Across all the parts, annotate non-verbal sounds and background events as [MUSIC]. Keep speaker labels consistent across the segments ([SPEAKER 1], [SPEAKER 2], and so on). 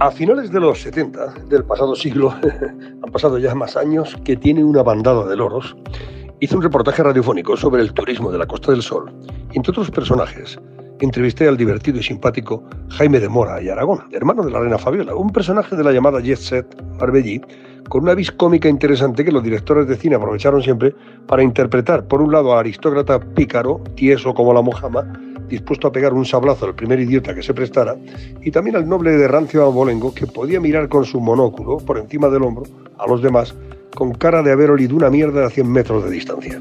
[SPEAKER 1] A finales de los 70 del pasado siglo, [LAUGHS] han pasado ya más años, que tiene una bandada de loros, hizo un reportaje radiofónico sobre el turismo de la Costa del Sol. Entre otros personajes, entrevisté al divertido y simpático Jaime de Mora y Aragón, hermano de la reina Fabiola, un personaje de la llamada Jet Set con una vis cómica interesante que los directores de cine aprovecharon siempre para interpretar, por un lado, al aristócrata pícaro, tieso como la mojama, dispuesto a pegar un sablazo al primer idiota que se prestara, y también al noble de rancio abolengo que podía mirar con su monóculo por encima del hombro a los demás con cara de haber olido una mierda a 100 metros de distancia.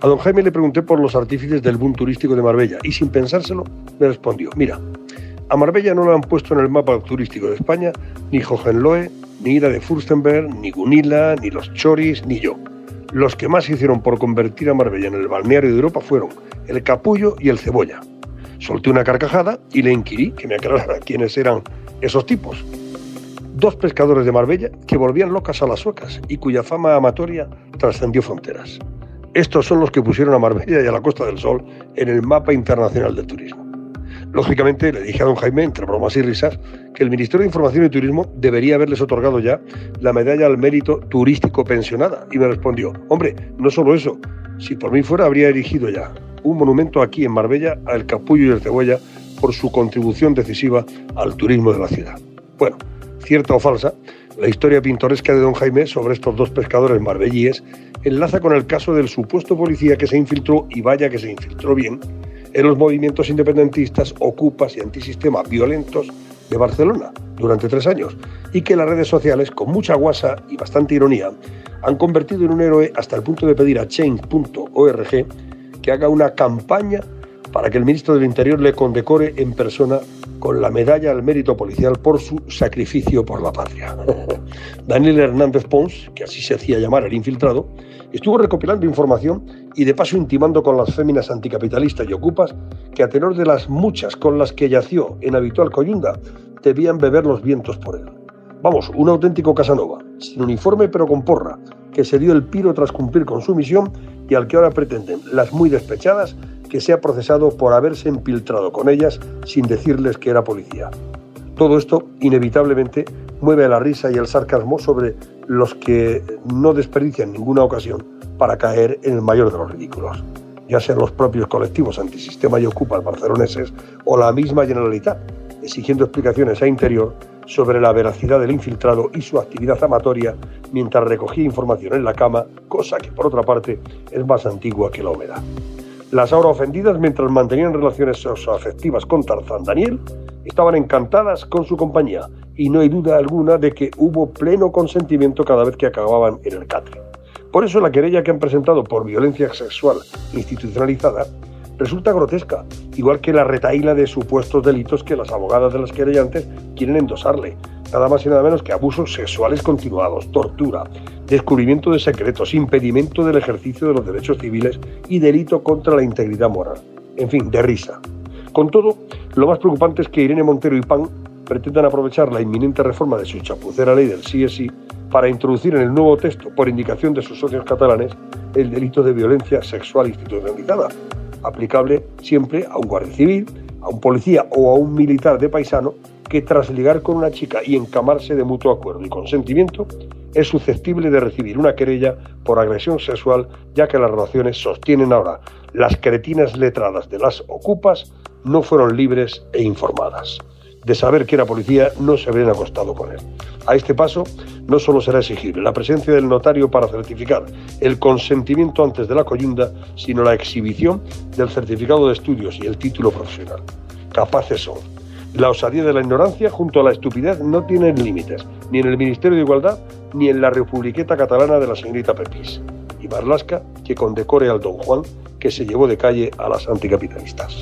[SPEAKER 1] A don Jaime le pregunté por los artífices del boom turístico de Marbella y sin pensárselo me respondió, mira, a Marbella no lo han puesto en el mapa turístico de España ni Hohenlohe, ni Ida de Furstenberg, ni Gunila, ni los Choris, ni yo. Los que más hicieron por convertir a Marbella en el balneario de Europa fueron el Capullo y el Cebolla. Solté una carcajada y le inquirí que me aclarara quiénes eran esos tipos. Dos pescadores de Marbella que volvían locas a las suecas y cuya fama amatoria trascendió fronteras. Estos son los que pusieron a Marbella y a la Costa del Sol en el mapa internacional del turismo. Lógicamente, le dije a don Jaime, entre bromas y risas, que el Ministerio de Información y Turismo debería haberles otorgado ya la medalla al mérito turístico pensionada. Y me respondió, hombre, no solo eso, si por mí fuera habría erigido ya un monumento aquí en Marbella al Capullo y el Cebolla por su contribución decisiva al turismo de la ciudad. Bueno, cierta o falsa, la historia pintoresca de don Jaime sobre estos dos pescadores marbellíes enlaza con el caso del supuesto policía que se infiltró, y vaya que se infiltró bien, en los movimientos independentistas, ocupas y antisistema violentos de Barcelona durante tres años y que las redes sociales, con mucha guasa y bastante ironía, han convertido en un héroe hasta el punto de pedir a change.org que haga una campaña para que el ministro del Interior le condecore en persona con la medalla al mérito policial por su sacrificio por la patria. [LAUGHS] Daniel Hernández Pons, que así se hacía llamar el infiltrado, estuvo recopilando información y de paso intimando con las féminas anticapitalistas y ocupas que a tenor de las muchas con las que yació en habitual coyunda, debían beber los vientos por él. Vamos, un auténtico Casanova, sin uniforme pero con porra, que se dio el piro tras cumplir con su misión y al que ahora pretenden las muy despechadas que sea procesado por haberse infiltrado con ellas sin decirles que era policía. Todo esto inevitablemente mueve la risa y el sarcasmo sobre los que no desperdician ninguna ocasión para caer en el mayor de los ridículos, ya sean los propios colectivos antisistema y ocupas barceloneses o la misma Generalitat, exigiendo explicaciones a Interior sobre la veracidad del infiltrado y su actividad amatoria mientras recogía información en la cama, cosa que por otra parte es más antigua que la humedad. Las ahora ofendidas, mientras mantenían relaciones afectivas con Tarzán Daniel, estaban encantadas con su compañía y no hay duda alguna de que hubo pleno consentimiento cada vez que acababan en el catre. Por eso la querella que han presentado por violencia sexual institucionalizada resulta grotesca, igual que la retaíla de supuestos delitos que las abogadas de las querellantes quieren endosarle, nada más y nada menos que abusos sexuales continuados, tortura, descubrimiento de secretos, impedimento del ejercicio de los derechos civiles y delito contra la integridad moral. En fin, de risa. Con todo, lo más preocupante es que Irene Montero y PAN pretendan aprovechar la inminente reforma de su chapucera ley del sí para introducir en el nuevo texto, por indicación de sus socios catalanes, el delito de violencia sexual institucionalizada, aplicable siempre a un guardia civil, a un policía o a un militar de paisano que tras ligar con una chica y encamarse de mutuo acuerdo y consentimiento, es susceptible de recibir una querella por agresión sexual, ya que las relaciones sostienen ahora las cretinas letradas de las ocupas no fueron libres e informadas. De saber que era policía no se habrían acostado con él. A este paso no solo será exigible la presencia del notario para certificar el consentimiento antes de la coyunda, sino la exhibición del certificado de estudios y el título profesional. Capaces son la osadía de la ignorancia junto a la estupidez no tienen límites, ni en el Ministerio de Igualdad ni en la Republiqueta Catalana de la señorita Pepis. Y Marlasca que condecore al don Juan que se llevó de calle a las anticapitalistas.